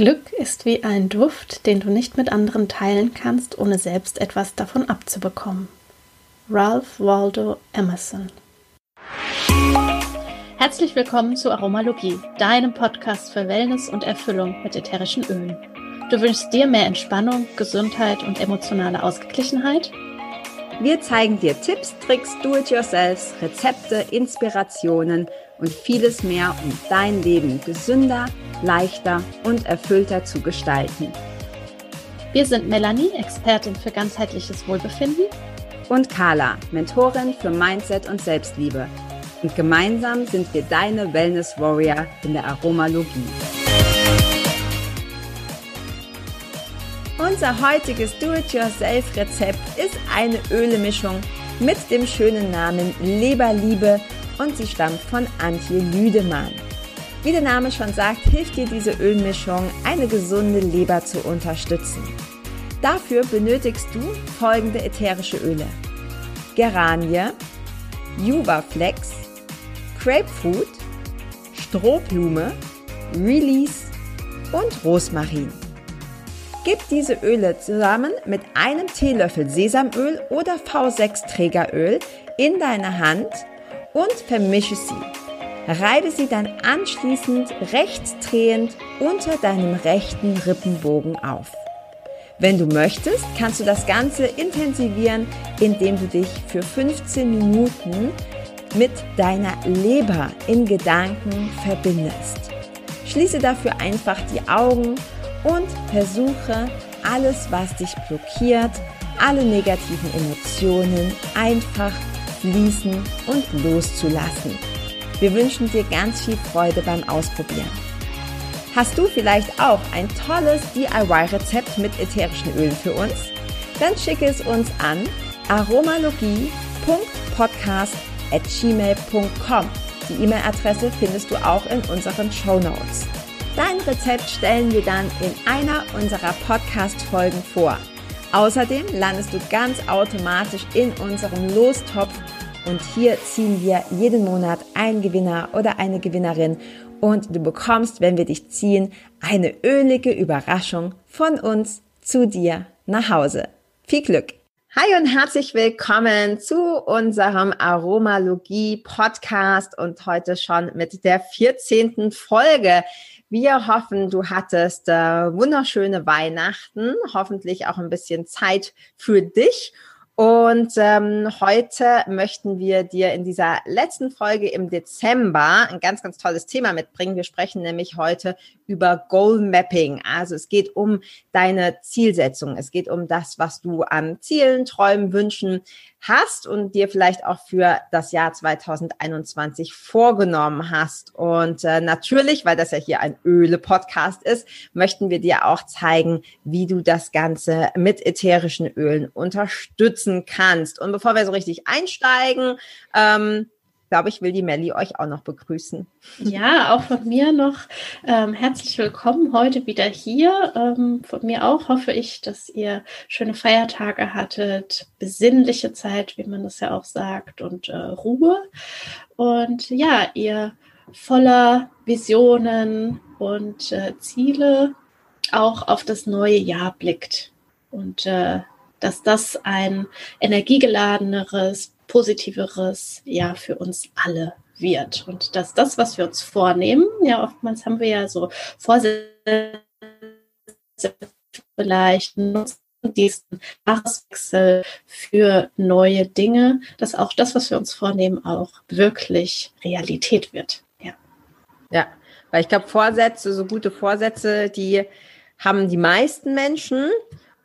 Glück ist wie ein Duft, den du nicht mit anderen teilen kannst, ohne selbst etwas davon abzubekommen. Ralph Waldo Emerson Herzlich willkommen zu Aromalogie, deinem Podcast für Wellness und Erfüllung mit ätherischen Ölen. Du wünschst dir mehr Entspannung, Gesundheit und emotionale Ausgeglichenheit? Wir zeigen dir Tipps, Tricks, Do-it-yourselfs, Rezepte, Inspirationen und vieles mehr, um dein Leben gesünder, leichter und erfüllter zu gestalten. Wir sind Melanie, Expertin für ganzheitliches Wohlbefinden. Und Carla, Mentorin für Mindset und Selbstliebe. Und gemeinsam sind wir deine Wellness Warrior in der Aromalogie. Unser heutiges Do-it-yourself-Rezept ist eine Ölemischung mit dem schönen Namen Leberliebe und sie stammt von Antje Lüdemann. Wie der Name schon sagt, hilft dir diese Ölmischung, eine gesunde Leber zu unterstützen. Dafür benötigst du folgende ätherische Öle. Geranie, Juvaflex, Grapefruit, Strohblume, Release und Rosmarin. Gib diese Öle zusammen mit einem Teelöffel Sesamöl oder V6-Trägeröl in deine Hand und vermische sie. Reibe sie dann anschließend rechts drehend unter deinem rechten Rippenbogen auf. Wenn du möchtest, kannst du das Ganze intensivieren, indem du dich für 15 Minuten mit deiner Leber in Gedanken verbindest. Schließe dafür einfach die Augen und versuche alles, was dich blockiert, alle negativen Emotionen einfach fließen und loszulassen. Wir wünschen dir ganz viel Freude beim Ausprobieren. Hast du vielleicht auch ein tolles DIY-Rezept mit ätherischen Ölen für uns? Dann schicke es uns an aromalogie.podcast.gmail.com. Die E-Mail-Adresse findest du auch in unseren Show Notes. Dein Rezept stellen wir dann in einer unserer Podcast-Folgen vor. Außerdem landest du ganz automatisch in unserem Lostopf und hier ziehen wir jeden Monat einen Gewinner oder eine Gewinnerin und du bekommst, wenn wir dich ziehen, eine ölige Überraschung von uns zu dir nach Hause. Viel Glück! Hi und herzlich willkommen zu unserem Aromalogie Podcast und heute schon mit der 14. Folge. Wir hoffen, du hattest äh, wunderschöne Weihnachten, hoffentlich auch ein bisschen Zeit für dich und ähm, heute möchten wir dir in dieser letzten Folge im Dezember ein ganz, ganz tolles Thema mitbringen. Wir sprechen nämlich heute über Goal Mapping. Also es geht um deine Zielsetzung. Es geht um das, was du an Zielen, Träumen, Wünschen hast und dir vielleicht auch für das Jahr 2021 vorgenommen hast. Und äh, natürlich, weil das ja hier ein Öle-Podcast ist, möchten wir dir auch zeigen, wie du das Ganze mit ätherischen Ölen unterstützen kannst. Und bevor wir so richtig einsteigen, ähm, glaube ich, will die Melli euch auch noch begrüßen. Ja, auch von mir noch ähm, herzlich willkommen heute wieder hier. Ähm, von mir auch hoffe ich, dass ihr schöne Feiertage hattet, besinnliche Zeit, wie man das ja auch sagt, und äh, Ruhe. Und ja, ihr voller Visionen und äh, Ziele auch auf das neue Jahr blickt. Und äh, dass das ein energiegeladeneres, positiveres Jahr für uns alle wird. Und dass das, was wir uns vornehmen, ja, oftmals haben wir ja so Vorsätze vielleicht nutzen diesen Jahreswechsel für neue Dinge, dass auch das, was wir uns vornehmen, auch wirklich Realität wird. Ja. Ja, weil ich glaube, Vorsätze, so gute Vorsätze, die haben die meisten Menschen.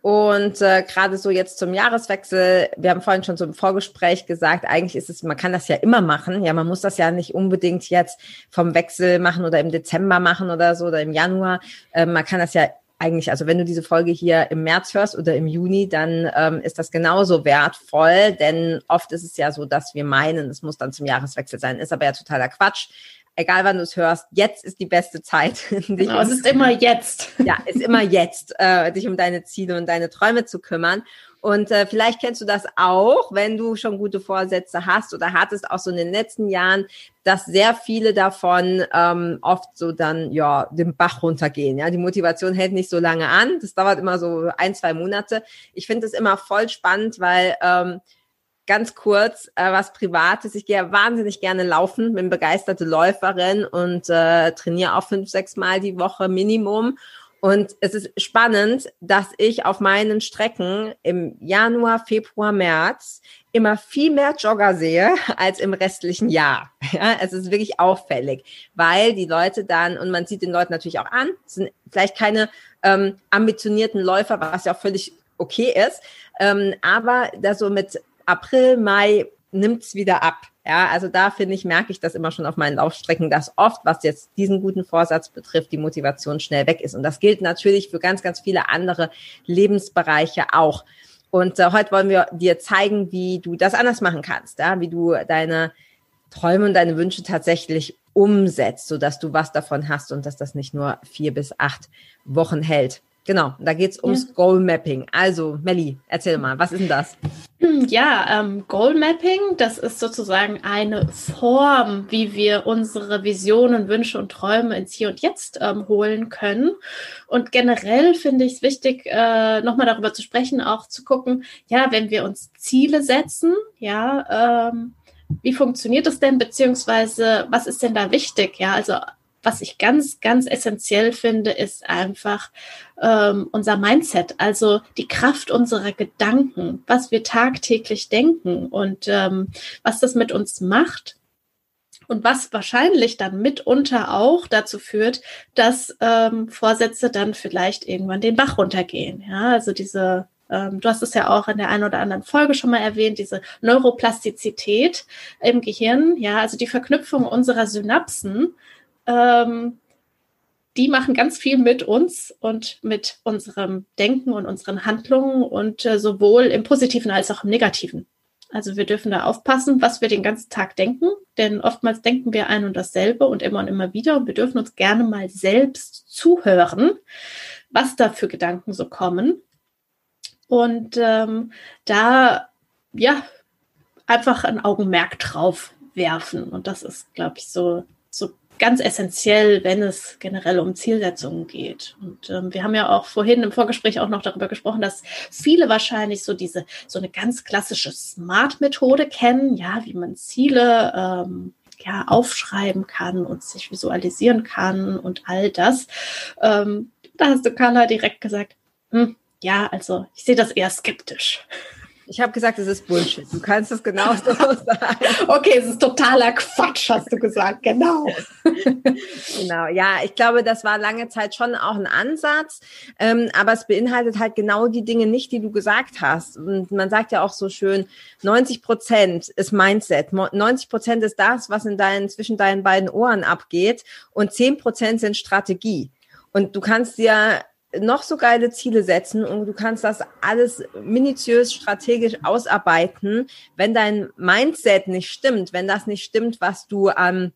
Und äh, gerade so jetzt zum Jahreswechsel, wir haben vorhin schon so im Vorgespräch gesagt, eigentlich ist es, man kann das ja immer machen. Ja, man muss das ja nicht unbedingt jetzt vom Wechsel machen oder im Dezember machen oder so oder im Januar. Äh, man kann das ja eigentlich, also wenn du diese Folge hier im März hörst oder im Juni, dann ähm, ist das genauso wertvoll, denn oft ist es ja so, dass wir meinen, es muss dann zum Jahreswechsel sein, ist aber ja totaler Quatsch. Egal wann du es hörst, jetzt ist die beste Zeit. Genau, es ist immer jetzt. Ja, ist immer jetzt, äh, dich um deine Ziele und deine Träume zu kümmern. Und äh, vielleicht kennst du das auch, wenn du schon gute Vorsätze hast oder hattest auch so in den letzten Jahren, dass sehr viele davon ähm, oft so dann ja den Bach runtergehen. Ja, die Motivation hält nicht so lange an. Das dauert immer so ein, zwei Monate. Ich finde es immer voll spannend, weil ähm, ganz kurz äh, was Privates. Ich gehe wahnsinnig gerne laufen, bin begeisterte Läuferin und äh, trainiere auch fünf, sechs Mal die Woche Minimum. Und es ist spannend, dass ich auf meinen Strecken im Januar, Februar, März immer viel mehr Jogger sehe als im restlichen Jahr. Ja, es ist wirklich auffällig, weil die Leute dann, und man sieht den Leuten natürlich auch an, sind vielleicht keine ähm, ambitionierten Läufer, was ja auch völlig okay ist, ähm, aber da so mit April, Mai nimmt's wieder ab. Ja, also da finde ich, merke ich das immer schon auf meinen Laufstrecken, dass oft, was jetzt diesen guten Vorsatz betrifft, die Motivation schnell weg ist. Und das gilt natürlich für ganz, ganz viele andere Lebensbereiche auch. Und äh, heute wollen wir dir zeigen, wie du das anders machen kannst, ja? wie du deine Träume und deine Wünsche tatsächlich umsetzt, sodass du was davon hast und dass das nicht nur vier bis acht Wochen hält. Genau, da geht's ums ja. Goal Mapping. Also, Melli, erzähl mal, was ist denn das? Ja, ähm, Goal Mapping, das ist sozusagen eine Form, wie wir unsere Visionen, Wünsche und Träume ins Hier und Jetzt ähm, holen können. Und generell finde ich es wichtig, äh, nochmal darüber zu sprechen, auch zu gucken, ja, wenn wir uns Ziele setzen, ja, ähm, wie funktioniert das denn, beziehungsweise was ist denn da wichtig? Ja, also was ich ganz, ganz essentiell finde, ist einfach ähm, unser Mindset, also die Kraft unserer Gedanken, was wir tagtäglich denken und ähm, was das mit uns macht. Und was wahrscheinlich dann mitunter auch dazu führt, dass ähm, Vorsätze dann vielleicht irgendwann den Bach runtergehen. Ja, also diese ähm, du hast es ja auch in der einen oder anderen Folge schon mal erwähnt, diese Neuroplastizität im Gehirn, ja, also die Verknüpfung unserer Synapsen ähm, die machen ganz viel mit uns und mit unserem Denken und unseren Handlungen und äh, sowohl im Positiven als auch im Negativen. Also wir dürfen da aufpassen, was wir den ganzen Tag denken, denn oftmals denken wir ein und dasselbe und immer und immer wieder und wir dürfen uns gerne mal selbst zuhören, was da für Gedanken so kommen. Und ähm, da, ja, einfach ein Augenmerk drauf werfen. Und das ist, glaube ich, so, so ganz essentiell, wenn es generell um Zielsetzungen geht. Und ähm, wir haben ja auch vorhin im Vorgespräch auch noch darüber gesprochen, dass viele wahrscheinlich so diese so eine ganz klassische Smart-Methode kennen, ja, wie man Ziele ähm, ja aufschreiben kann und sich visualisieren kann und all das. Ähm, da hast du Carla direkt gesagt, hm, ja, also ich sehe das eher skeptisch. Ich habe gesagt, es ist Bullshit. Du kannst es genau so sagen. Okay, es ist totaler Quatsch, hast du gesagt. Genau. genau, ja, ich glaube, das war lange Zeit schon auch ein Ansatz, ähm, aber es beinhaltet halt genau die Dinge nicht, die du gesagt hast. Und man sagt ja auch so schön, 90 Prozent ist Mindset, 90 Prozent ist das, was in deinen, zwischen deinen beiden Ohren abgeht und 10 Prozent sind Strategie. Und du kannst dir noch so geile Ziele setzen und du kannst das alles minutiös strategisch ausarbeiten, wenn dein Mindset nicht stimmt, wenn das nicht stimmt, was du an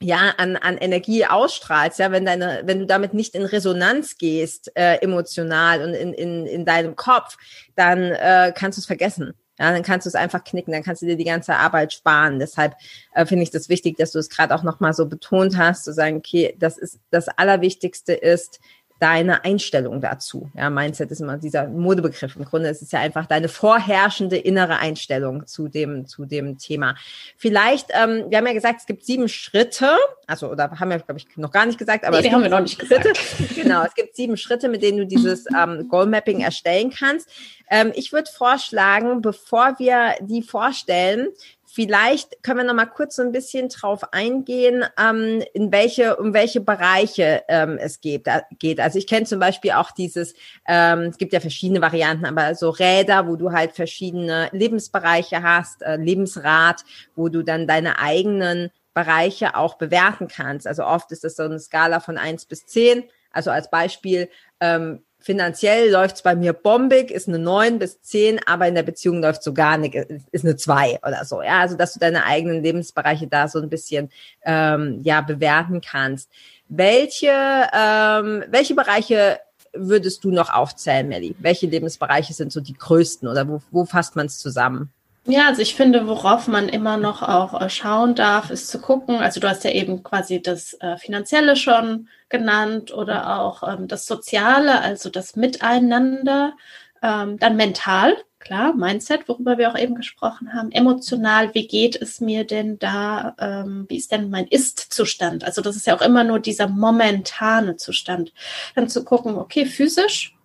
ja, an, an Energie ausstrahlst, ja, wenn deine, wenn du damit nicht in Resonanz gehst, äh, emotional und in, in, in deinem Kopf, dann äh, kannst du es vergessen. Ja, dann kannst du es einfach knicken, dann kannst du dir die ganze Arbeit sparen. Deshalb äh, finde ich das wichtig, dass du es gerade auch nochmal so betont hast, zu sagen, okay, das ist das Allerwichtigste ist, deine Einstellung dazu. Ja, Mindset ist immer dieser Modebegriff. Im Grunde ist es ja einfach deine vorherrschende innere Einstellung zu dem, zu dem Thema. Vielleicht, ähm, wir haben ja gesagt, es gibt sieben Schritte, also, oder haben wir, glaube ich, noch gar nicht gesagt, aber nee, es haben wir noch nicht Schritte. Genau, es gibt sieben Schritte, mit denen du dieses ähm, Goal Mapping erstellen kannst. Ähm, ich würde vorschlagen, bevor wir die vorstellen, Vielleicht können wir noch mal kurz so ein bisschen drauf eingehen, ähm, in welche, um welche Bereiche ähm, es geht. geht. Also ich kenne zum Beispiel auch dieses, ähm, es gibt ja verschiedene Varianten, aber so Räder, wo du halt verschiedene Lebensbereiche hast, äh, Lebensrat, wo du dann deine eigenen Bereiche auch bewerten kannst. Also oft ist das so eine Skala von eins bis zehn. Also als Beispiel, ähm, finanziell läuft's bei mir bombig, ist eine neun bis zehn, aber in der Beziehung läuft so gar nicht, ist eine zwei oder so. Ja, also dass du deine eigenen Lebensbereiche da so ein bisschen ähm, ja bewerten kannst. Welche ähm, welche Bereiche würdest du noch aufzählen, Melly? Welche Lebensbereiche sind so die größten oder wo, wo fasst man es zusammen? Ja, also ich finde, worauf man immer noch auch äh, schauen darf, ist zu gucken. Also du hast ja eben quasi das äh, Finanzielle schon genannt oder auch ähm, das Soziale, also das Miteinander. Ähm, dann mental, klar, Mindset, worüber wir auch eben gesprochen haben. Emotional, wie geht es mir denn da? Ähm, wie ist denn mein Ist-Zustand? Also das ist ja auch immer nur dieser momentane Zustand. Dann zu gucken, okay, physisch,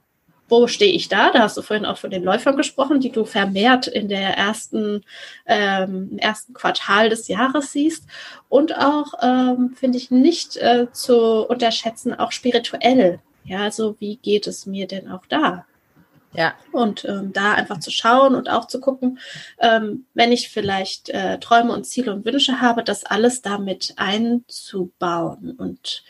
wo stehe ich da? Da hast du vorhin auch von den Läufern gesprochen, die du vermehrt in der ersten, ähm, ersten Quartal des Jahres siehst. Und auch, ähm, finde ich, nicht äh, zu unterschätzen, auch spirituell. Ja, also wie geht es mir denn auch da? Ja. Und ähm, da einfach zu schauen und auch zu gucken, ähm, wenn ich vielleicht äh, Träume und Ziele und Wünsche habe, das alles damit einzubauen. Und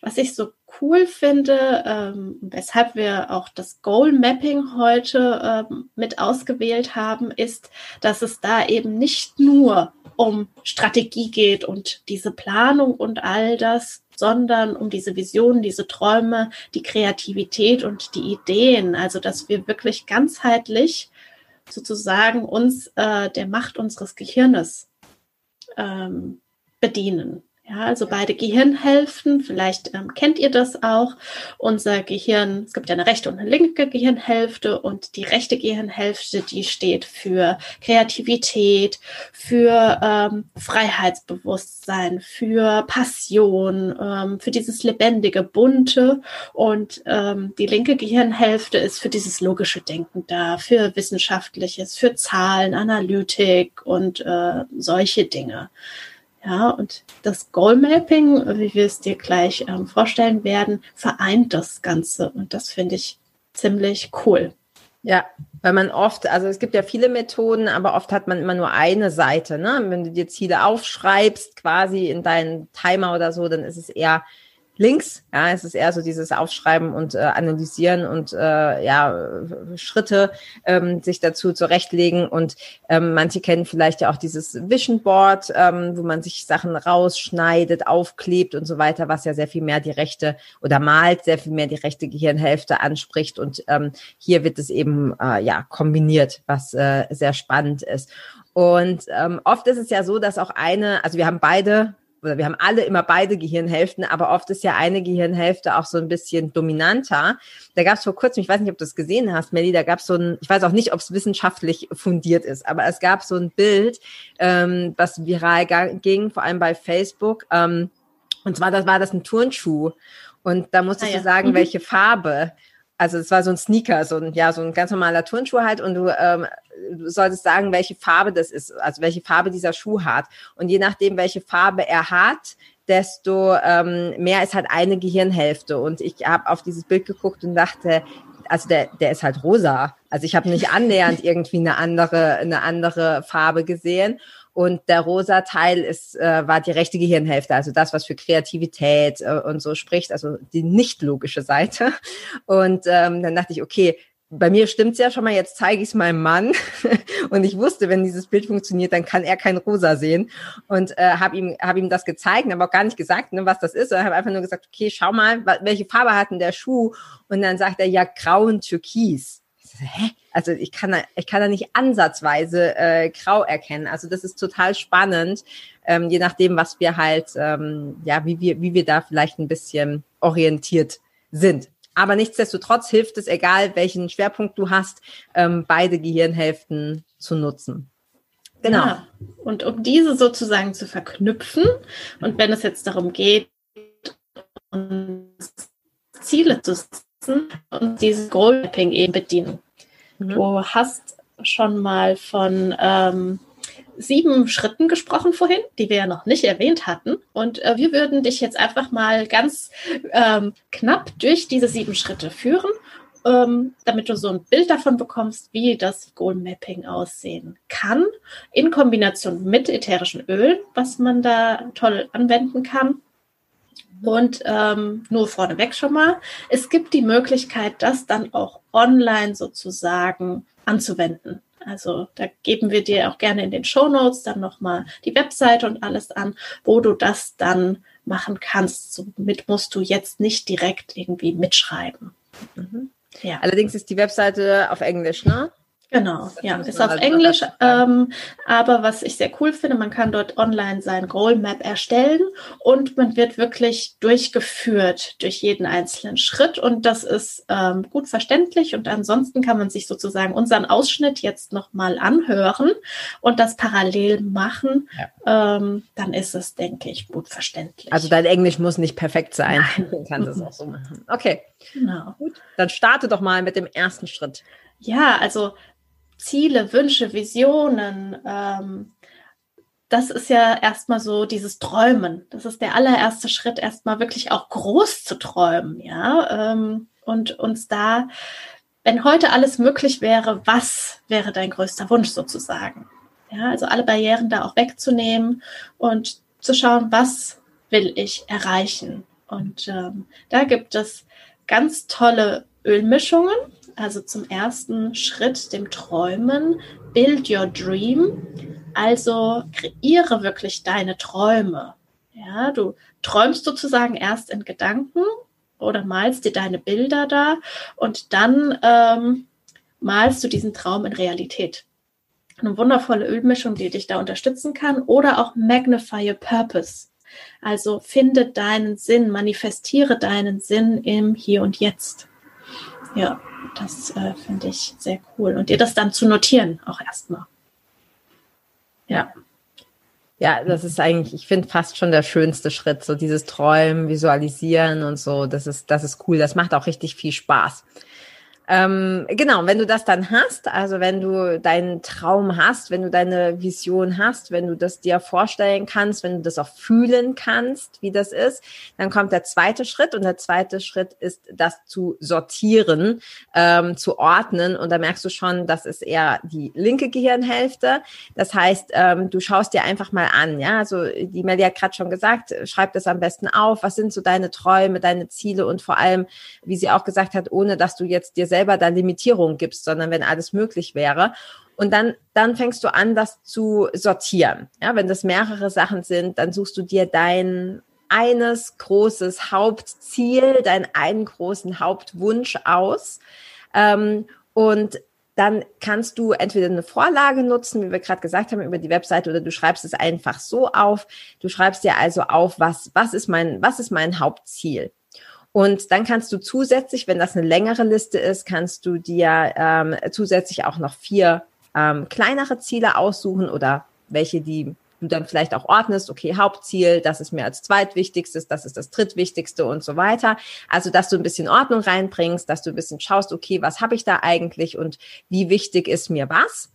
was ich so cool finde, ähm, weshalb wir auch das Goal Mapping heute ähm, mit ausgewählt haben, ist, dass es da eben nicht nur um Strategie geht und diese Planung und all das, sondern um diese Visionen, diese Träume, die Kreativität und die Ideen. Also, dass wir wirklich ganzheitlich sozusagen uns äh, der Macht unseres Gehirnes ähm, bedienen. Ja, also beide Gehirnhälften, vielleicht ähm, kennt ihr das auch. Unser Gehirn, es gibt ja eine rechte und eine linke Gehirnhälfte und die rechte Gehirnhälfte, die steht für Kreativität, für ähm, Freiheitsbewusstsein, für Passion, ähm, für dieses lebendige, bunte und ähm, die linke Gehirnhälfte ist für dieses logische Denken da, für wissenschaftliches, für Zahlen, Analytik und äh, solche Dinge. Ja, und das Goal Mapping, wie wir es dir gleich ähm, vorstellen werden, vereint das Ganze. Und das finde ich ziemlich cool. Ja, weil man oft, also es gibt ja viele Methoden, aber oft hat man immer nur eine Seite. Ne? Wenn du dir Ziele aufschreibst, quasi in deinen Timer oder so, dann ist es eher links. Ja, es ist eher so dieses Aufschreiben und äh, Analysieren und äh, ja, Schritte ähm, sich dazu zurechtlegen. Und ähm, manche kennen vielleicht ja auch dieses Vision Board, ähm, wo man sich Sachen rausschneidet, aufklebt und so weiter, was ja sehr viel mehr die rechte oder malt sehr viel mehr die rechte Gehirnhälfte anspricht. Und ähm, hier wird es eben äh, ja kombiniert, was äh, sehr spannend ist. Und ähm, oft ist es ja so, dass auch eine, also wir haben beide oder wir haben alle immer beide Gehirnhälften, aber oft ist ja eine Gehirnhälfte auch so ein bisschen dominanter. Da gab es vor kurzem, ich weiß nicht, ob du es gesehen hast, Melly, da gab es so ein, ich weiß auch nicht, ob es wissenschaftlich fundiert ist, aber es gab so ein Bild, ähm, was viral ging, vor allem bei Facebook. Ähm, und zwar das war das ein Turnschuh. Und da musstest ah, ja. du sagen, mhm. welche Farbe also es war so ein Sneaker, so ein, ja, so ein ganz normaler Turnschuh halt und du, ähm, du solltest sagen, welche Farbe das ist, also welche Farbe dieser Schuh hat. Und je nachdem, welche Farbe er hat, desto ähm, mehr ist halt eine Gehirnhälfte. Und ich habe auf dieses Bild geguckt und dachte, also der, der ist halt rosa. Also ich habe nicht annähernd irgendwie eine andere, eine andere Farbe gesehen. Und der rosa Teil ist, äh, war die rechte Gehirnhälfte, also das, was für Kreativität äh, und so spricht, also die nicht logische Seite. Und ähm, dann dachte ich, okay, bei mir stimmt's ja schon mal, jetzt zeige ich es meinem Mann. und ich wusste, wenn dieses Bild funktioniert, dann kann er kein Rosa sehen. Und äh, habe ihm, hab ihm das gezeigt, aber auch gar nicht gesagt, ne, was das ist. Ich habe einfach nur gesagt, okay, schau mal, welche Farbe hat denn der Schuh? Und dann sagt er, ja, grau und türkis. Ich so, hä? Also ich kann da, ich kann da nicht ansatzweise äh, grau erkennen. Also das ist total spannend, ähm, je nachdem, was wir halt, ähm, ja, wie wir, wie wir da vielleicht ein bisschen orientiert sind. Aber nichtsdestotrotz hilft es, egal welchen Schwerpunkt du hast, ähm, beide Gehirnhälften zu nutzen. Genau. Ja. Und um diese sozusagen zu verknüpfen und wenn es jetzt darum geht, Ziele zu setzen und dieses Goal Mapping eben bedienen. Mhm. Du hast schon mal von ähm, sieben Schritten gesprochen vorhin, die wir ja noch nicht erwähnt hatten. Und äh, wir würden dich jetzt einfach mal ganz ähm, knapp durch diese sieben Schritte führen, ähm, damit du so ein Bild davon bekommst, wie das Goal Mapping aussehen kann, in Kombination mit ätherischen Ölen, was man da toll anwenden kann. Und ähm, nur vorneweg schon mal, es gibt die Möglichkeit, das dann auch online sozusagen anzuwenden. Also da geben wir dir auch gerne in den Show Notes dann nochmal die Webseite und alles an, wo du das dann machen kannst. Somit musst du jetzt nicht direkt irgendwie mitschreiben. Mhm. Ja. Allerdings ist die Webseite auf Englisch, ne? Genau, ja, ist auf Englisch. Ähm, aber was ich sehr cool finde, man kann dort online sein Goal Map erstellen und man wird wirklich durchgeführt durch jeden einzelnen Schritt und das ist ähm, gut verständlich und ansonsten kann man sich sozusagen unseren Ausschnitt jetzt nochmal anhören und das parallel machen. Ja. Ähm, dann ist es, denke ich, gut verständlich. Also dein Englisch muss nicht perfekt sein. Du kannst es auch so machen. Okay. Genau. Gut. Dann starte doch mal mit dem ersten Schritt. Ja, also Ziele, Wünsche, Visionen, ähm, das ist ja erstmal so dieses Träumen. Das ist der allererste Schritt, erstmal wirklich auch groß zu träumen, ja. Ähm, und uns da, wenn heute alles möglich wäre, was wäre dein größter Wunsch sozusagen? Ja, also alle Barrieren da auch wegzunehmen und zu schauen, was will ich erreichen? Und ähm, da gibt es ganz tolle Ölmischungen, also zum ersten Schritt, dem Träumen, build your dream. Also kreiere wirklich deine Träume. Ja, du träumst sozusagen erst in Gedanken oder malst dir deine Bilder da und dann ähm, malst du diesen Traum in Realität. Eine wundervolle Ölmischung, die dich da unterstützen kann oder auch Magnify Your Purpose. Also finde deinen Sinn, manifestiere deinen Sinn im Hier und Jetzt. Ja. Das äh, finde ich sehr cool. Und dir das dann zu notieren, auch erstmal. Ja. Ja, das ist eigentlich, ich finde fast schon der schönste Schritt, so dieses Träumen, Visualisieren und so. Das ist, das ist cool. Das macht auch richtig viel Spaß. Ähm, genau, wenn du das dann hast, also wenn du deinen Traum hast, wenn du deine Vision hast, wenn du das dir vorstellen kannst, wenn du das auch fühlen kannst, wie das ist, dann kommt der zweite Schritt und der zweite Schritt ist, das zu sortieren, ähm, zu ordnen. Und da merkst du schon, das ist eher die linke Gehirnhälfte. Das heißt, ähm, du schaust dir einfach mal an, ja, also die Melly hat gerade schon gesagt, schreib das am besten auf, was sind so deine Träume, deine Ziele und vor allem, wie sie auch gesagt hat, ohne dass du jetzt dir selbst selber da Limitierungen gibst, sondern wenn alles möglich wäre. Und dann, dann fängst du an, das zu sortieren. Ja, wenn das mehrere Sachen sind, dann suchst du dir dein eines großes Hauptziel, deinen einen großen Hauptwunsch aus. Ähm, und dann kannst du entweder eine Vorlage nutzen, wie wir gerade gesagt haben, über die Webseite, oder du schreibst es einfach so auf. Du schreibst dir also auf, was, was ist mein, was ist mein Hauptziel? Und dann kannst du zusätzlich, wenn das eine längere Liste ist, kannst du dir ähm, zusätzlich auch noch vier ähm, kleinere Ziele aussuchen oder welche, die du dann vielleicht auch ordnest, okay, Hauptziel, das ist mir als zweitwichtigstes, das ist das drittwichtigste und so weiter. Also, dass du ein bisschen Ordnung reinbringst, dass du ein bisschen schaust, okay, was habe ich da eigentlich und wie wichtig ist mir was.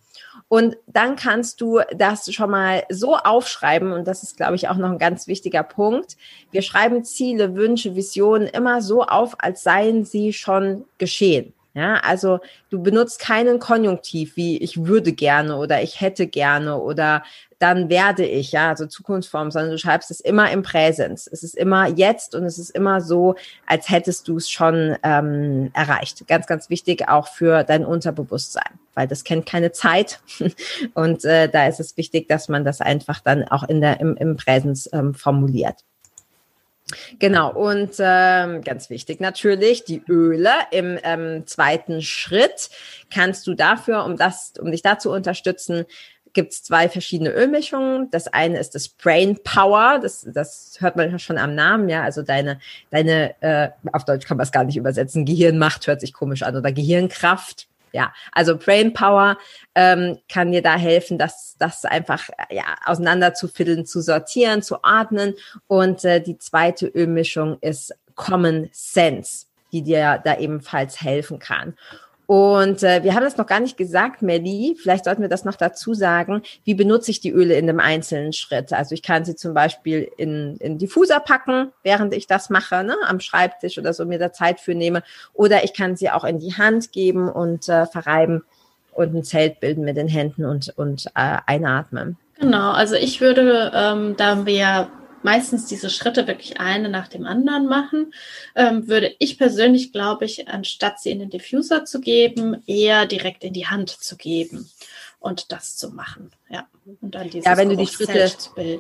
Und dann kannst du das schon mal so aufschreiben, und das ist, glaube ich, auch noch ein ganz wichtiger Punkt. Wir schreiben Ziele, Wünsche, Visionen immer so auf, als seien sie schon geschehen. Ja, also du benutzt keinen Konjunktiv wie ich würde gerne oder ich hätte gerne oder dann werde ich, ja, also Zukunftsform, sondern du schreibst es immer im Präsens. Es ist immer jetzt und es ist immer so, als hättest du es schon ähm, erreicht. Ganz, ganz wichtig auch für dein Unterbewusstsein, weil das kennt keine Zeit und äh, da ist es wichtig, dass man das einfach dann auch in der im, im Präsens ähm, formuliert. Genau, und ähm, ganz wichtig natürlich, die Öle im ähm, zweiten Schritt kannst du dafür, um das, um dich da zu unterstützen, gibt es zwei verschiedene Ölmischungen. Das eine ist das Brain Power, das, das hört man schon am Namen, ja, also deine, deine, äh, auf Deutsch kann man es gar nicht übersetzen, Gehirnmacht hört sich komisch an oder Gehirnkraft. Ja, also Brain Power ähm, kann dir da helfen, das, das einfach ja, auseinander zu fiddeln, zu sortieren, zu ordnen. Und äh, die zweite Ölmischung ist Common Sense, die dir da ebenfalls helfen kann. Und äh, wir haben das noch gar nicht gesagt, Melly. Vielleicht sollten wir das noch dazu sagen. Wie benutze ich die Öle in einem einzelnen Schritt? Also ich kann sie zum Beispiel in, in Diffuser packen, während ich das mache, ne, am Schreibtisch oder so mir da Zeit für nehme. Oder ich kann sie auch in die Hand geben und äh, verreiben und ein Zelt bilden mit den Händen und, und äh, einatmen. Genau, also ich würde, ähm, da wir meistens diese Schritte wirklich eine nach dem anderen machen, ähm, würde ich persönlich, glaube ich, anstatt sie in den Diffuser zu geben, eher direkt in die Hand zu geben und das zu machen. Ja. Und dann dieses ja, wenn du die Schritte,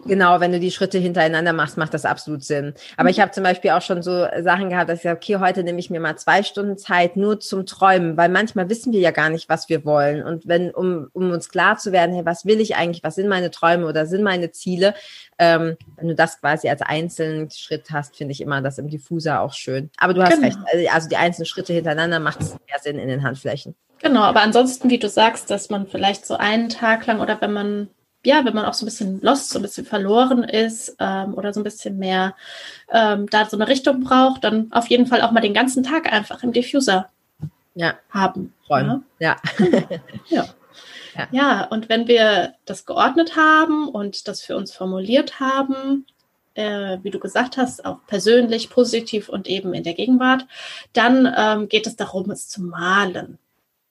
genau, wenn du die Schritte hintereinander machst, macht das absolut Sinn. Aber mhm. ich habe zum Beispiel auch schon so Sachen gehabt, dass ich sage, okay, heute nehme ich mir mal zwei Stunden Zeit nur zum Träumen, weil manchmal wissen wir ja gar nicht, was wir wollen. Und wenn, um, um uns klar zu werden, hey, was will ich eigentlich, was sind meine Träume oder sind meine Ziele, ähm, wenn du das quasi als einzelnen Schritt hast, finde ich immer das im Diffuser auch schön. Aber du hast genau. recht, also, also die einzelnen Schritte hintereinander macht es mehr Sinn in den Handflächen. Genau, aber ansonsten, wie du sagst, dass man vielleicht so einen Tag lang oder wenn man, ja, wenn man auch so ein bisschen lost, so ein bisschen verloren ist ähm, oder so ein bisschen mehr ähm, da so eine Richtung braucht, dann auf jeden Fall auch mal den ganzen Tag einfach im Diffuser ja. haben. Freuen. Ja. Ja. ja. ja. und wenn wir das geordnet haben und das für uns formuliert haben, äh, wie du gesagt hast, auch persönlich, positiv und eben in der Gegenwart, dann ähm, geht es darum, es zu malen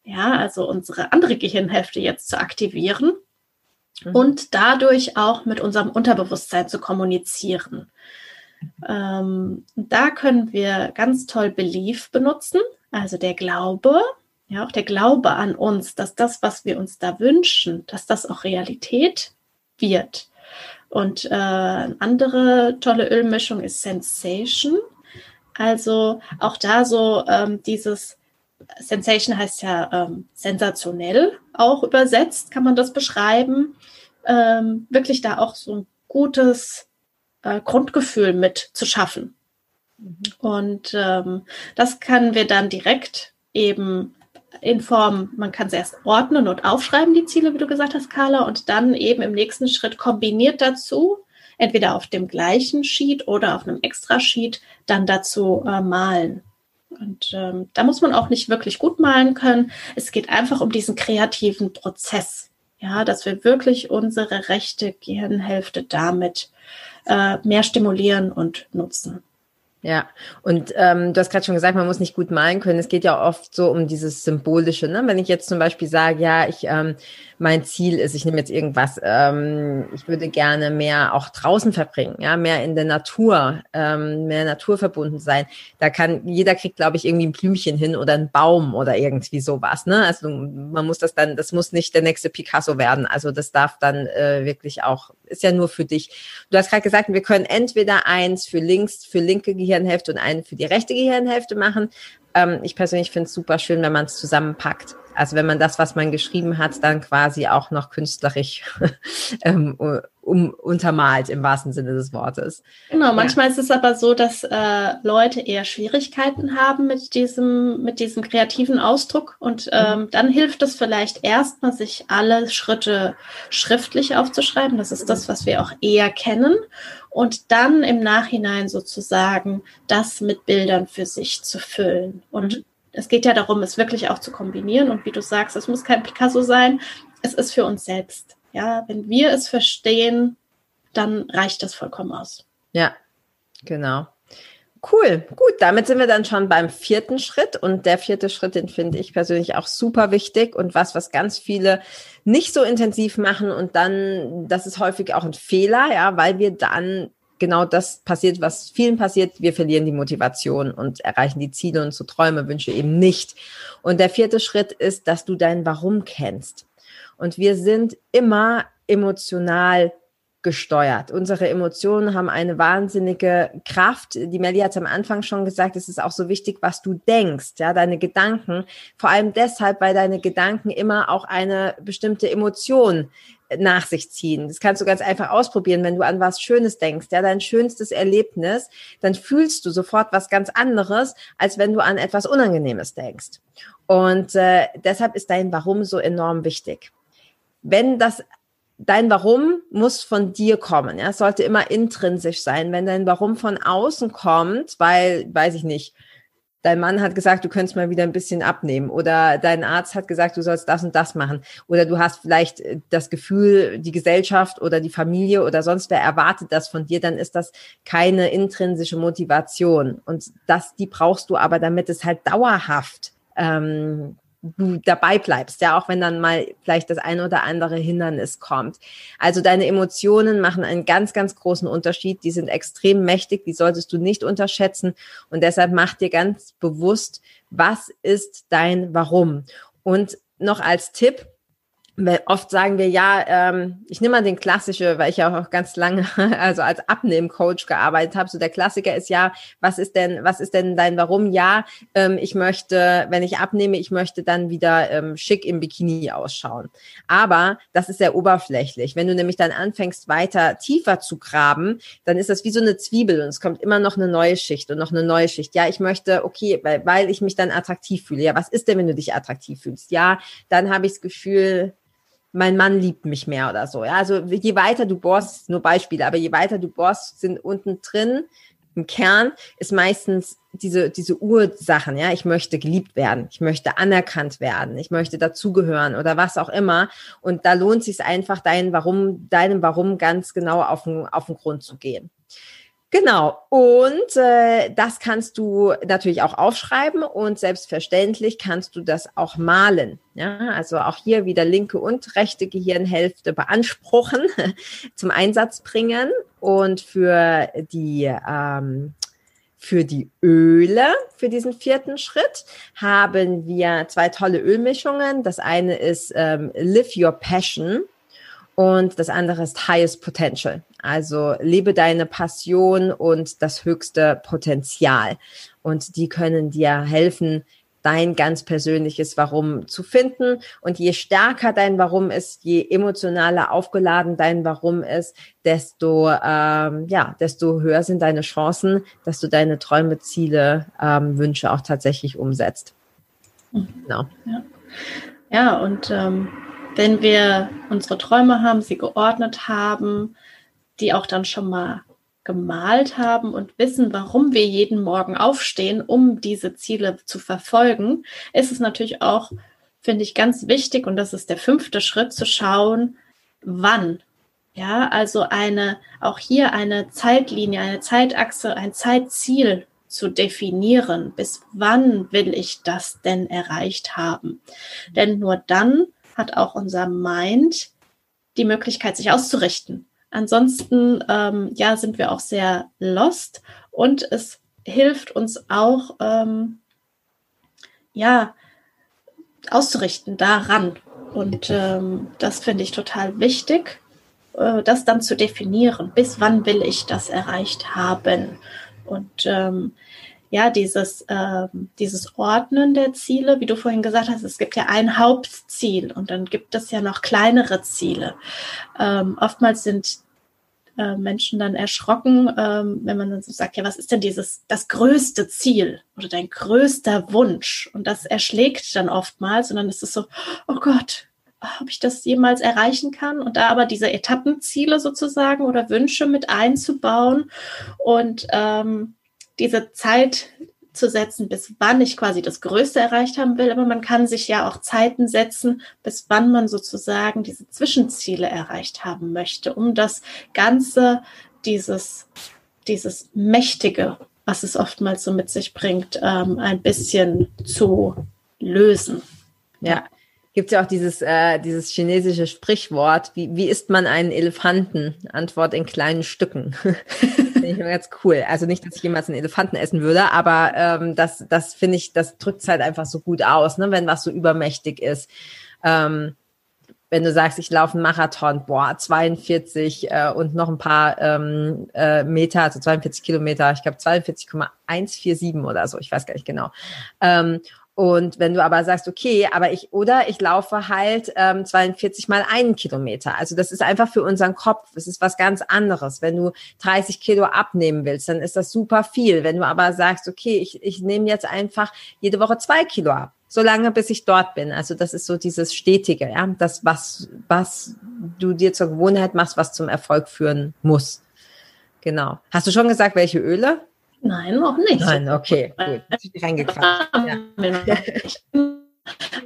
ja, also unsere andere Gehirnhälfte jetzt zu aktivieren mhm. und dadurch auch mit unserem Unterbewusstsein zu kommunizieren. Ähm, da können wir ganz toll Belief benutzen, also der Glaube, ja, auch der Glaube an uns, dass das, was wir uns da wünschen, dass das auch Realität wird. Und äh, eine andere tolle Ölmischung ist Sensation. Also auch da so ähm, dieses Sensation heißt ja ähm, sensationell, auch übersetzt kann man das beschreiben. Ähm, wirklich da auch so ein gutes äh, Grundgefühl mit zu schaffen. Mhm. Und ähm, das können wir dann direkt eben in Form, man kann es erst ordnen und aufschreiben, die Ziele, wie du gesagt hast, Carla, und dann eben im nächsten Schritt kombiniert dazu, entweder auf dem gleichen Sheet oder auf einem Extra-Sheet, dann dazu äh, malen. Und ähm, da muss man auch nicht wirklich gut malen können. Es geht einfach um diesen kreativen Prozess. Ja, dass wir wirklich unsere rechte Gehirnhälfte damit äh, mehr stimulieren und nutzen. Ja, und ähm, du hast gerade schon gesagt, man muss nicht gut malen können. Es geht ja oft so um dieses Symbolische. Ne? Wenn ich jetzt zum Beispiel sage, ja, ich ähm, mein Ziel ist, ich nehme jetzt irgendwas, ähm, ich würde gerne mehr auch draußen verbringen, ja, mehr in der Natur, ähm, mehr naturverbunden sein. Da kann jeder kriegt, glaube ich, irgendwie ein Blümchen hin oder einen Baum oder irgendwie sowas. Ne? Also man muss das dann, das muss nicht der nächste Picasso werden. Also das darf dann äh, wirklich auch, ist ja nur für dich. Du hast gerade gesagt, wir können entweder eins für links, für linke Gehirnhälfte und einen für die rechte Gehirnhälfte machen. Ähm, ich persönlich finde es super schön, wenn man es zusammenpackt. Also wenn man das, was man geschrieben hat, dann quasi auch noch künstlerisch ähm, um, untermalt im wahrsten Sinne des Wortes. Genau, manchmal ja. ist es aber so, dass äh, Leute eher Schwierigkeiten haben mit diesem, mit diesem kreativen Ausdruck und ähm, mhm. dann hilft es vielleicht erstmal, sich alle Schritte schriftlich aufzuschreiben. Das ist das, was wir auch eher kennen. Und dann im Nachhinein sozusagen das mit Bildern für sich zu füllen. Und mhm es geht ja darum, es wirklich auch zu kombinieren. Und wie du sagst, es muss kein Picasso sein. Es ist für uns selbst. Ja, wenn wir es verstehen, dann reicht das vollkommen aus. Ja, genau. Cool, gut, damit sind wir dann schon beim vierten Schritt und der vierte Schritt, den finde ich persönlich auch super wichtig und was, was ganz viele nicht so intensiv machen und dann, das ist häufig auch ein Fehler, ja, weil wir dann genau das passiert, was vielen passiert. Wir verlieren die Motivation und erreichen die Ziele und so Träume, Wünsche eben nicht. Und der vierte Schritt ist, dass du dein Warum kennst. Und wir sind immer emotional gesteuert. Unsere Emotionen haben eine wahnsinnige Kraft. Die Melli hat am Anfang schon gesagt, es ist auch so wichtig, was du denkst, ja, deine Gedanken. Vor allem deshalb, weil deine Gedanken immer auch eine bestimmte Emotion nach sich ziehen. Das kannst du ganz einfach ausprobieren, wenn du an was Schönes denkst, ja, dein schönstes Erlebnis, dann fühlst du sofort was ganz anderes, als wenn du an etwas Unangenehmes denkst. Und äh, deshalb ist dein Warum so enorm wichtig. Wenn das dein Warum muss von dir kommen. Ja, es sollte immer intrinsisch sein. Wenn dein Warum von außen kommt, weil, weiß ich nicht, dein Mann hat gesagt, du könntest mal wieder ein bisschen abnehmen oder dein Arzt hat gesagt, du sollst das und das machen oder du hast vielleicht äh, das Gefühl, die Gesellschaft oder die Familie oder sonst wer erwartet das von dir, dann ist das keine intrinsische Motivation und das, die brauchst du aber, damit es halt dauerhaft ähm, du dabei bleibst, ja, auch wenn dann mal vielleicht das eine oder andere Hindernis kommt. Also deine Emotionen machen einen ganz, ganz großen Unterschied. Die sind extrem mächtig, die solltest du nicht unterschätzen. Und deshalb mach dir ganz bewusst, was ist dein Warum? Und noch als Tipp, Oft sagen wir ja, ähm, ich nehme mal den klassische, weil ich ja auch ganz lange also als Abnehmcoach gearbeitet habe. So der Klassiker ist ja, was ist denn, was ist denn dein Warum? Ja, ähm, ich möchte, wenn ich abnehme, ich möchte dann wieder ähm, schick im Bikini ausschauen. Aber das ist sehr oberflächlich. Wenn du nämlich dann anfängst, weiter tiefer zu graben, dann ist das wie so eine Zwiebel und es kommt immer noch eine neue Schicht und noch eine neue Schicht. Ja, ich möchte, okay, weil, weil ich mich dann attraktiv fühle. Ja, was ist denn, wenn du dich attraktiv fühlst? Ja, dann habe ich das Gefühl, mein Mann liebt mich mehr oder so. Ja, also je weiter du bohrst, nur Beispiele, aber je weiter du bohrst, sind unten drin im Kern ist meistens diese, diese Ursachen, ja, ich möchte geliebt werden, ich möchte anerkannt werden, ich möchte dazugehören oder was auch immer. Und da lohnt sich einfach, dein Warum, deinem Warum ganz genau auf den, auf den Grund zu gehen. Genau. Und äh, das kannst du natürlich auch aufschreiben und selbstverständlich kannst du das auch malen. Ja, also auch hier wieder linke und rechte Gehirnhälfte beanspruchen, zum Einsatz bringen. Und für die ähm, für die Öle, für diesen vierten Schritt, haben wir zwei tolle Ölmischungen. Das eine ist ähm, Live Your Passion und das andere ist Highest Potential. Also lebe deine Passion und das höchste Potenzial. Und die können dir helfen, dein ganz persönliches Warum zu finden. Und je stärker dein Warum ist, je emotionaler aufgeladen dein Warum ist, desto, ähm, ja, desto höher sind deine Chancen, dass du deine Träume, Ziele, ähm, Wünsche auch tatsächlich umsetzt. Mhm. Genau. Ja. ja, und ähm, wenn wir unsere Träume haben, sie geordnet haben, die auch dann schon mal gemalt haben und wissen, warum wir jeden Morgen aufstehen, um diese Ziele zu verfolgen, ist es natürlich auch, finde ich, ganz wichtig, und das ist der fünfte Schritt, zu schauen, wann. Ja, also eine, auch hier eine Zeitlinie, eine Zeitachse, ein Zeitziel zu definieren. Bis wann will ich das denn erreicht haben? Denn nur dann hat auch unser Mind die Möglichkeit, sich auszurichten. Ansonsten, ähm, ja, sind wir auch sehr lost und es hilft uns auch, ähm, ja, auszurichten daran. Und ähm, das finde ich total wichtig, äh, das dann zu definieren. Bis wann will ich das erreicht haben? Und ähm, ja, dieses, äh, dieses Ordnen der Ziele, wie du vorhin gesagt hast, es gibt ja ein Hauptziel und dann gibt es ja noch kleinere Ziele. Ähm, oftmals sind äh, Menschen dann erschrocken, ähm, wenn man dann so sagt, ja, was ist denn dieses, das größte Ziel oder dein größter Wunsch? Und das erschlägt dann oftmals und dann ist es so, oh Gott, ob ich das jemals erreichen kann und da aber diese Etappenziele sozusagen oder Wünsche mit einzubauen und ähm, diese Zeit zu setzen, bis wann ich quasi das Größte erreicht haben will, aber man kann sich ja auch Zeiten setzen, bis wann man sozusagen diese Zwischenziele erreicht haben möchte, um das Ganze, dieses, dieses Mächtige, was es oftmals so mit sich bringt, ähm, ein bisschen zu lösen. Ja, gibt ja auch dieses, äh, dieses chinesische Sprichwort, wie, wie isst man einen Elefanten? Antwort in kleinen Stücken. finde ich ganz cool. Also nicht, dass ich jemals einen Elefanten essen würde, aber ähm, das, das finde ich, das drückt es halt einfach so gut aus, ne? wenn was so übermächtig ist. Ähm, wenn du sagst, ich laufe einen Marathon, boah, 42 äh, und noch ein paar ähm, äh, Meter, also 42 Kilometer, ich glaube 42,147 oder so, ich weiß gar nicht genau. Ähm, und wenn du aber sagst, okay, aber ich, oder ich laufe halt ähm, 42 mal einen Kilometer. Also das ist einfach für unseren Kopf, das ist was ganz anderes. Wenn du 30 Kilo abnehmen willst, dann ist das super viel. Wenn du aber sagst, okay, ich, ich nehme jetzt einfach jede Woche zwei Kilo ab, solange bis ich dort bin. Also das ist so dieses Stetige, ja, das, was, was du dir zur Gewohnheit machst, was zum Erfolg führen muss. Genau. Hast du schon gesagt, welche Öle? Nein, noch nicht. Nein, okay, gut. Reingequatscht. Ja.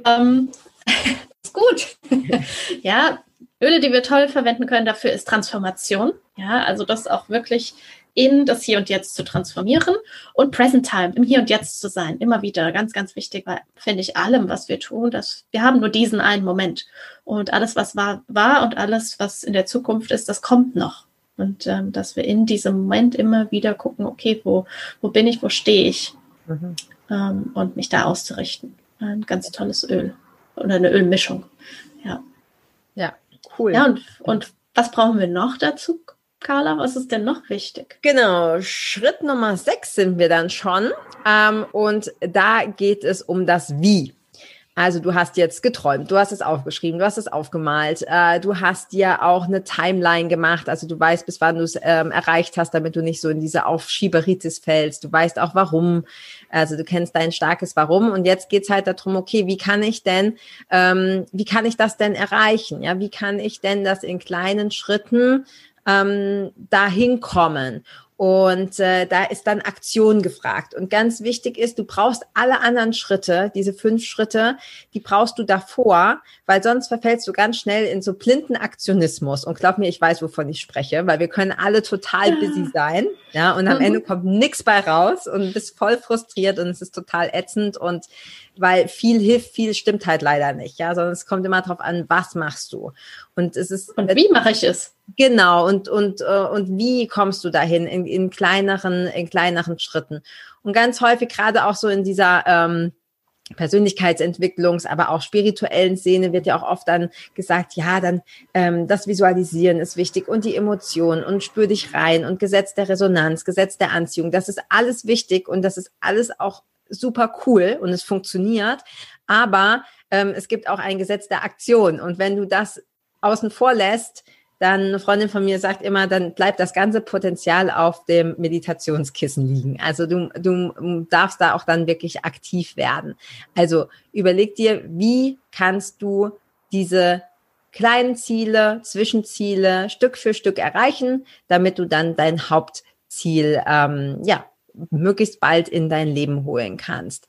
ähm, ist gut. ja, Öle, die wir toll verwenden können dafür, ist Transformation. Ja, also das auch wirklich in das Hier und Jetzt zu transformieren und Present Time, im Hier und Jetzt zu sein. Immer wieder ganz, ganz wichtig, weil finde ich allem, was wir tun, dass wir haben nur diesen einen Moment. Und alles, was war, war und alles, was in der Zukunft ist, das kommt noch. Und ähm, dass wir in diesem Moment immer wieder gucken, okay, wo, wo bin ich, wo stehe ich? Mhm. Ähm, und mich da auszurichten. Ein ganz tolles Öl oder eine Ölmischung. Ja. Ja, cool. Ja, und, und was brauchen wir noch dazu? Carla, was ist denn noch wichtig? Genau, Schritt Nummer sechs sind wir dann schon. Ähm, und da geht es um das Wie. Also du hast jetzt geträumt, du hast es aufgeschrieben, du hast es aufgemalt, äh, du hast dir auch eine Timeline gemacht, also du weißt, bis wann du es ähm, erreicht hast, damit du nicht so in diese Aufschieberitis fällst. Du weißt auch warum, also du kennst dein starkes Warum. Und jetzt geht's halt darum, okay, wie kann ich denn, ähm, wie kann ich das denn erreichen? Ja, wie kann ich denn das in kleinen Schritten ähm, dahin kommen? Und äh, da ist dann Aktion gefragt. Und ganz wichtig ist, du brauchst alle anderen Schritte, diese fünf Schritte, die brauchst du davor, weil sonst verfällst du ganz schnell in so blinden Aktionismus. Und glaub mir, ich weiß, wovon ich spreche, weil wir können alle total busy sein. Ja, und am mhm. Ende kommt nichts bei raus und bist voll frustriert und es ist total ätzend und weil viel hilft, viel stimmt halt leider nicht, ja, sondern es kommt immer darauf an, was machst du. Und es ist und wie mache ich es? Genau und und äh, und wie kommst du dahin in, in kleineren in kleineren Schritten und ganz häufig gerade auch so in dieser ähm, Persönlichkeitsentwicklungs-, aber auch spirituellen Szene wird ja auch oft dann gesagt, ja, dann ähm, das Visualisieren ist wichtig und die Emotionen und spür dich rein und Gesetz der Resonanz, Gesetz der Anziehung, das ist alles wichtig und das ist alles auch super cool und es funktioniert, aber ähm, es gibt auch ein Gesetz der Aktion und wenn du das außen vor lässt, dann eine Freundin von mir sagt immer, dann bleibt das ganze Potenzial auf dem Meditationskissen liegen. Also du, du darfst da auch dann wirklich aktiv werden. Also überleg dir, wie kannst du diese kleinen Ziele, Zwischenziele Stück für Stück erreichen, damit du dann dein Hauptziel ähm, ja möglichst bald in dein Leben holen kannst.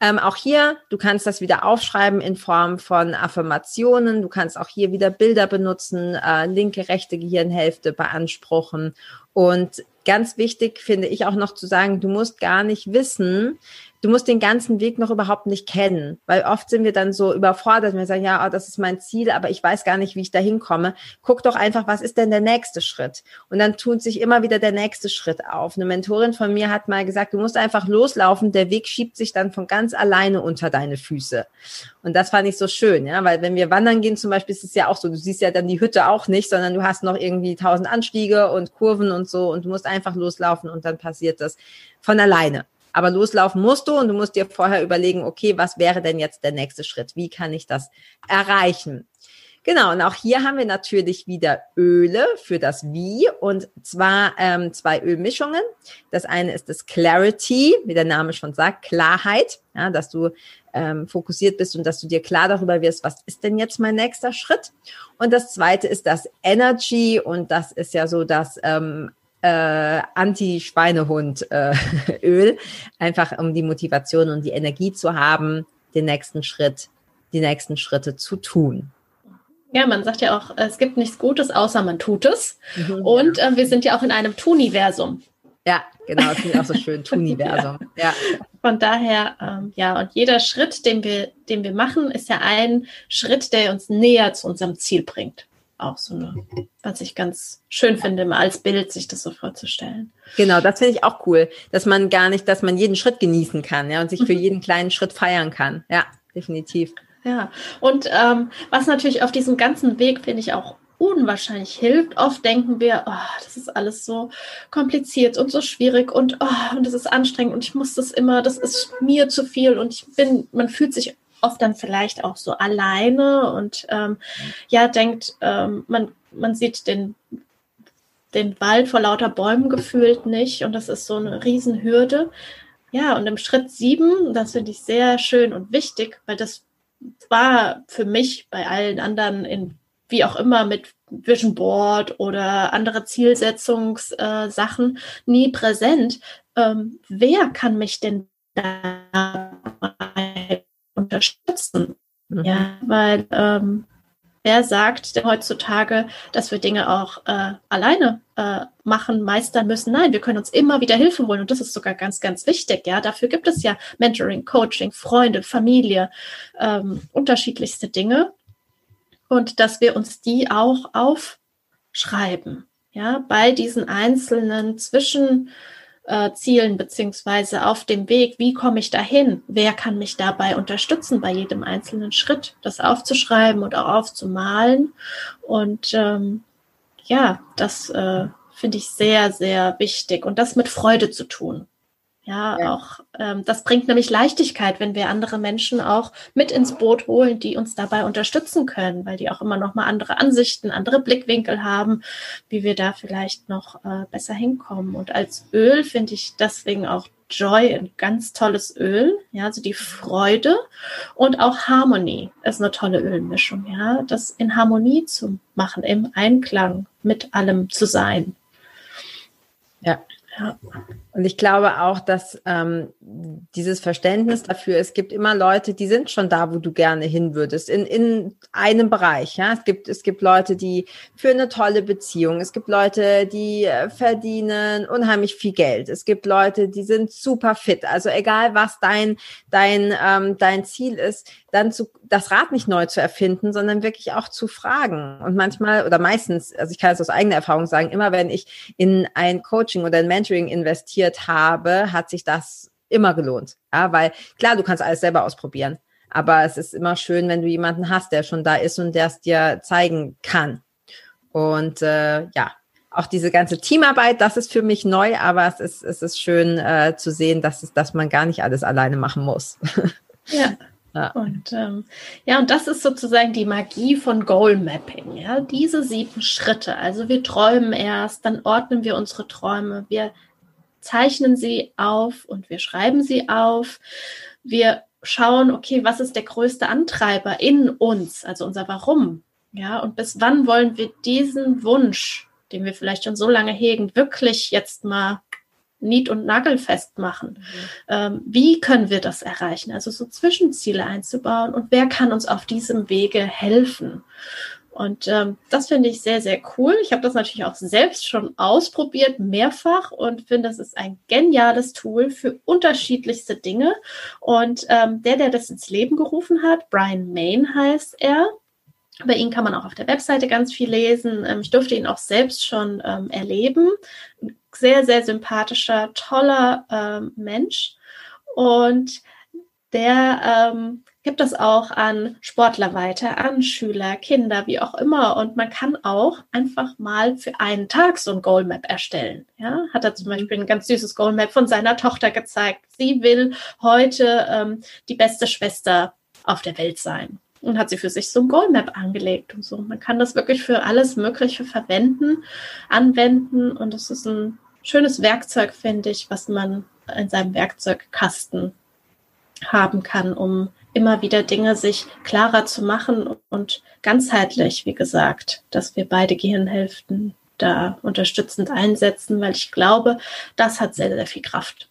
Ähm, auch hier, du kannst das wieder aufschreiben in Form von Affirmationen. Du kannst auch hier wieder Bilder benutzen, äh, linke, rechte Gehirnhälfte beanspruchen. Und ganz wichtig finde ich auch noch zu sagen, du musst gar nicht wissen, du musst den ganzen Weg noch überhaupt nicht kennen, weil oft sind wir dann so überfordert, wir sagen, ja, oh, das ist mein Ziel, aber ich weiß gar nicht, wie ich da hinkomme. Guck doch einfach, was ist denn der nächste Schritt? Und dann tut sich immer wieder der nächste Schritt auf. Eine Mentorin von mir hat mal gesagt, du musst einfach loslaufen, der Weg schiebt sich dann von ganz alleine unter deine Füße. Und das fand ich so schön, ja, weil wenn wir wandern gehen zum Beispiel, ist es ja auch so, du siehst ja dann die Hütte auch nicht, sondern du hast noch irgendwie tausend Anstiege und Kurven und so und du musst einfach loslaufen und dann passiert das von alleine. Aber loslaufen musst du und du musst dir vorher überlegen, okay, was wäre denn jetzt der nächste Schritt? Wie kann ich das erreichen? Genau, und auch hier haben wir natürlich wieder Öle für das Wie und zwar ähm, zwei Ölmischungen. Das eine ist das Clarity, wie der Name schon sagt, Klarheit, ja, dass du ähm, fokussiert bist und dass du dir klar darüber wirst, was ist denn jetzt mein nächster Schritt. Und das zweite ist das Energy und das ist ja so das ähm, äh, Anti-Schweinehund-Öl, äh, einfach um die Motivation und die Energie zu haben, den nächsten Schritt, die nächsten Schritte zu tun. Ja, man sagt ja auch, es gibt nichts Gutes, außer man tut es. Mhm, und äh, wir sind ja auch in einem Tuniversum. Ja, genau, das finde ich auch so schön, Tuniversum. ja. ja. Von daher, ähm, ja, und jeder Schritt, den wir, den wir machen, ist ja ein Schritt, der uns näher zu unserem Ziel bringt auch so eine, was ich ganz schön finde, mal als Bild sich das so vorzustellen. Genau, das finde ich auch cool, dass man gar nicht, dass man jeden Schritt genießen kann, ja, und sich für mhm. jeden kleinen Schritt feiern kann. Ja, definitiv. Ja, und ähm, was natürlich auf diesem ganzen Weg, finde ich, auch unwahrscheinlich hilft. Oft denken wir, oh, das ist alles so kompliziert und so schwierig und oh, und das ist anstrengend und ich muss das immer, das ist mir zu viel und ich bin, man fühlt sich oft dann vielleicht auch so alleine und ähm, ja, denkt, ähm, man, man sieht den, den Wald vor lauter Bäumen gefühlt nicht und das ist so eine Riesenhürde. Ja, und im Schritt sieben, das finde ich sehr schön und wichtig, weil das war für mich bei allen anderen in wie auch immer mit Vision Board oder andere Zielsetzungssachen äh, nie präsent. Ähm, wer kann mich denn da unterstützen. Mhm. Ja, weil ähm, wer sagt denn heutzutage, dass wir Dinge auch äh, alleine äh, machen, meistern müssen? Nein, wir können uns immer wieder Hilfe holen und das ist sogar ganz, ganz wichtig. Ja, dafür gibt es ja Mentoring, Coaching, Freunde, Familie, ähm, unterschiedlichste Dinge und dass wir uns die auch aufschreiben. Ja, bei diesen einzelnen Zwischen äh, Zielen beziehungsweise auf dem Weg, wie komme ich dahin? Wer kann mich dabei unterstützen bei jedem einzelnen Schritt, das aufzuschreiben und auch aufzumalen? Und ähm, ja, das äh, finde ich sehr, sehr wichtig und das mit Freude zu tun. Ja, ja. auch ähm, das bringt nämlich Leichtigkeit, wenn wir andere Menschen auch mit ins Boot holen, die uns dabei unterstützen können, weil die auch immer noch mal andere Ansichten, andere Blickwinkel haben, wie wir da vielleicht noch äh, besser hinkommen. Und als Öl finde ich deswegen auch Joy ein ganz tolles Öl, ja, also die Freude und auch Harmony ist eine tolle Ölmischung, ja, das in Harmonie zu machen, im Einklang mit allem zu sein. Ja, ja. Und ich glaube auch, dass ähm, dieses Verständnis dafür, es gibt immer Leute, die sind schon da, wo du gerne hin würdest, in, in einem Bereich. Ja, es gibt, es gibt Leute, die für eine tolle Beziehung, es gibt Leute, die äh, verdienen unheimlich viel Geld, es gibt Leute, die sind super fit. Also egal, was dein, dein, ähm, dein Ziel ist, dann zu, das Rad nicht neu zu erfinden, sondern wirklich auch zu fragen. Und manchmal oder meistens, also ich kann es aus eigener Erfahrung sagen, immer wenn ich in ein Coaching oder ein Mentoring investiert habe, hat sich das immer gelohnt. Ja, weil klar, du kannst alles selber ausprobieren. Aber es ist immer schön, wenn du jemanden hast, der schon da ist und der es dir zeigen kann. Und äh, ja, auch diese ganze Teamarbeit, das ist für mich neu, aber es ist, es ist schön äh, zu sehen, dass, es, dass man gar nicht alles alleine machen muss. Ja. Ja. Und ähm, ja, und das ist sozusagen die Magie von Goal Mapping. Ja, diese sieben Schritte. Also wir träumen erst, dann ordnen wir unsere Träume, wir zeichnen sie auf und wir schreiben sie auf. Wir schauen, okay, was ist der größte Antreiber in uns, also unser Warum? Ja, und bis wann wollen wir diesen Wunsch, den wir vielleicht schon so lange hegen, wirklich jetzt mal nied- und nagelfest machen. Ähm, wie können wir das erreichen? Also so Zwischenziele einzubauen und wer kann uns auf diesem Wege helfen? Und ähm, das finde ich sehr, sehr cool. Ich habe das natürlich auch selbst schon ausprobiert, mehrfach, und finde, das ist ein geniales Tool für unterschiedlichste Dinge. Und ähm, der, der das ins Leben gerufen hat, Brian Main heißt er. Bei ihm kann man auch auf der Webseite ganz viel lesen. Ähm, ich durfte ihn auch selbst schon ähm, erleben sehr, sehr sympathischer, toller ähm, Mensch. Und der ähm, gibt es auch an Sportler weiter, an Schüler, Kinder, wie auch immer. Und man kann auch einfach mal für einen Tag so ein Goalmap erstellen. Ja, hat er zum mhm. Beispiel ein ganz süßes Goalmap von seiner Tochter gezeigt. Sie will heute ähm, die beste Schwester auf der Welt sein und hat sie für sich so ein Goalmap angelegt und so. Man kann das wirklich für alles Mögliche verwenden, anwenden und es ist ein schönes Werkzeug, finde ich, was man in seinem Werkzeugkasten haben kann, um immer wieder Dinge sich klarer zu machen und ganzheitlich, wie gesagt, dass wir beide Gehirnhälften da unterstützend einsetzen, weil ich glaube, das hat sehr, sehr viel Kraft.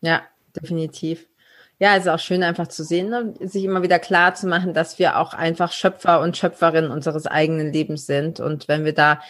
Ja, definitiv. Ja, es ist auch schön einfach zu sehen, ne? sich immer wieder klar zu machen, dass wir auch einfach Schöpfer und Schöpferinnen unseres eigenen Lebens sind. Und wenn wir da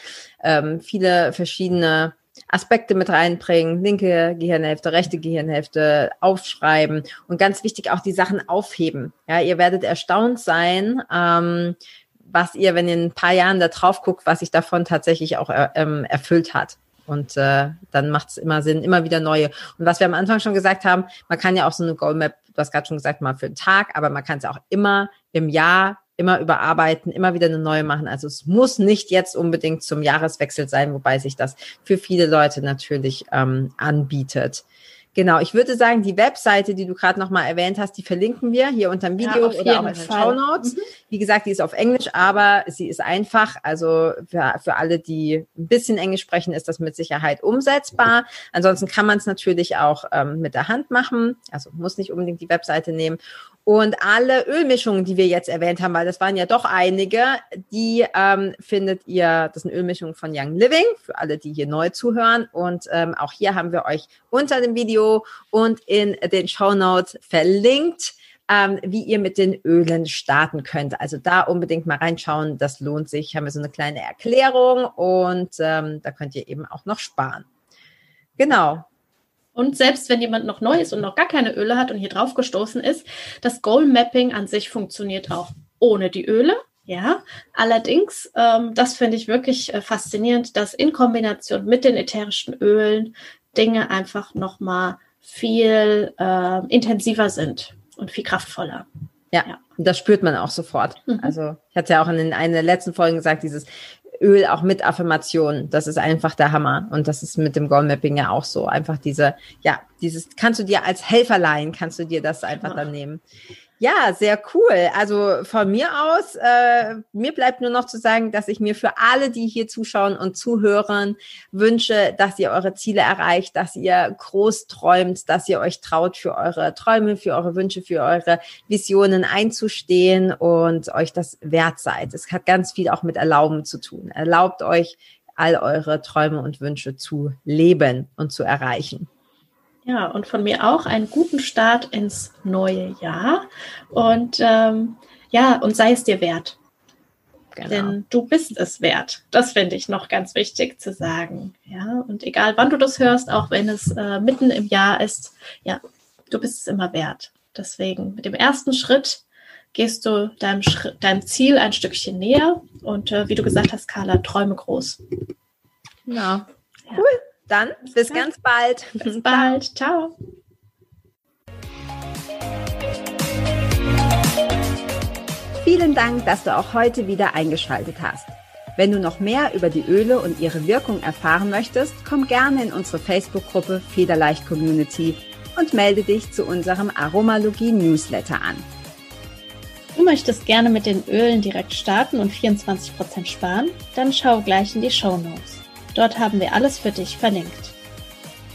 ähm, viele verschiedene Aspekte mit reinbringen, linke Gehirnhälfte, rechte Gehirnhälfte aufschreiben und ganz wichtig auch die Sachen aufheben. Ja, ihr werdet erstaunt sein, ähm, was ihr, wenn ihr in ein paar Jahren da drauf guckt, was sich davon tatsächlich auch äh, ähm, erfüllt hat. Und äh, dann macht es immer Sinn, immer wieder neue. Und was wir am Anfang schon gesagt haben, man kann ja auch so eine Goalmap, du hast gerade schon gesagt, mal für einen Tag, aber man kann es auch immer im Jahr immer überarbeiten, immer wieder eine neue machen. Also es muss nicht jetzt unbedingt zum Jahreswechsel sein, wobei sich das für viele Leute natürlich ähm, anbietet. Genau, ich würde sagen, die Webseite, die du gerade nochmal erwähnt hast, die verlinken wir hier unter dem Video ja, oder auch in den Show Notes. Mhm. Wie gesagt, die ist auf Englisch, aber sie ist einfach. Also für, für alle, die ein bisschen Englisch sprechen, ist das mit Sicherheit umsetzbar. Ansonsten kann man es natürlich auch ähm, mit der Hand machen. Also muss nicht unbedingt die Webseite nehmen. Und alle Ölmischungen, die wir jetzt erwähnt haben, weil das waren ja doch einige, die ähm, findet ihr, das sind Ölmischungen von Young Living, für alle, die hier neu zuhören. Und ähm, auch hier haben wir euch unter dem Video und in den Show Notes verlinkt ähm, wie ihr mit den Ölen starten könnt. Also da unbedingt mal reinschauen, das lohnt sich. Haben wir so eine kleine Erklärung und ähm, da könnt ihr eben auch noch sparen. Genau. Und selbst wenn jemand noch neu ist und noch gar keine Öle hat und hier drauf gestoßen ist, das Goal Mapping an sich funktioniert auch ohne die Öle. Ja, allerdings, ähm, das finde ich wirklich äh, faszinierend, dass in Kombination mit den ätherischen Ölen Dinge einfach nochmal viel äh, intensiver sind und viel kraftvoller. Ja, ja, das spürt man auch sofort. Mhm. Also ich hatte ja auch in einer der letzten Folgen gesagt, dieses Öl auch mit Affirmationen, das ist einfach der Hammer. Und das ist mit dem Goal Mapping ja auch so. Einfach diese, ja, dieses, kannst du dir als Helferlein, kannst du dir das einfach dann nehmen. Ja, sehr cool. Also von mir aus, äh, mir bleibt nur noch zu sagen, dass ich mir für alle, die hier zuschauen und zuhören, wünsche, dass ihr eure Ziele erreicht, dass ihr groß träumt, dass ihr euch traut, für eure Träume, für eure Wünsche, für eure Visionen einzustehen und euch das wert seid. Es hat ganz viel auch mit Erlauben zu tun. Erlaubt euch, all eure Träume und Wünsche zu leben und zu erreichen. Ja, und von mir auch einen guten Start ins neue Jahr. Und ähm, ja, und sei es dir wert. Genau. Denn du bist es wert. Das finde ich noch ganz wichtig zu sagen. Ja, und egal wann du das hörst, auch wenn es äh, mitten im Jahr ist, ja, du bist es immer wert. Deswegen mit dem ersten Schritt gehst du deinem, Schritt, deinem Ziel ein Stückchen näher und äh, wie du gesagt hast, Carla, träume groß. Ja. Cool. Dann bis ganz bald. Bis bald. Ciao. Vielen Dank, dass du auch heute wieder eingeschaltet hast. Wenn du noch mehr über die Öle und ihre Wirkung erfahren möchtest, komm gerne in unsere Facebook-Gruppe Federleicht Community und melde dich zu unserem Aromalogie-Newsletter an. Du möchtest gerne mit den Ölen direkt starten und 24% sparen? Dann schau gleich in die Show Notes. Dort haben wir alles für dich verlinkt.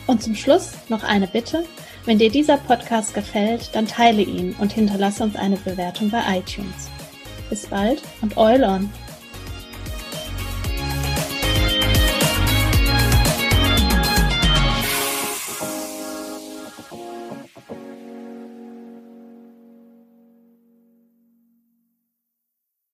Und zum Schluss noch eine Bitte. Wenn dir dieser Podcast gefällt, dann teile ihn und hinterlasse uns eine Bewertung bei iTunes. Bis bald und Eulon!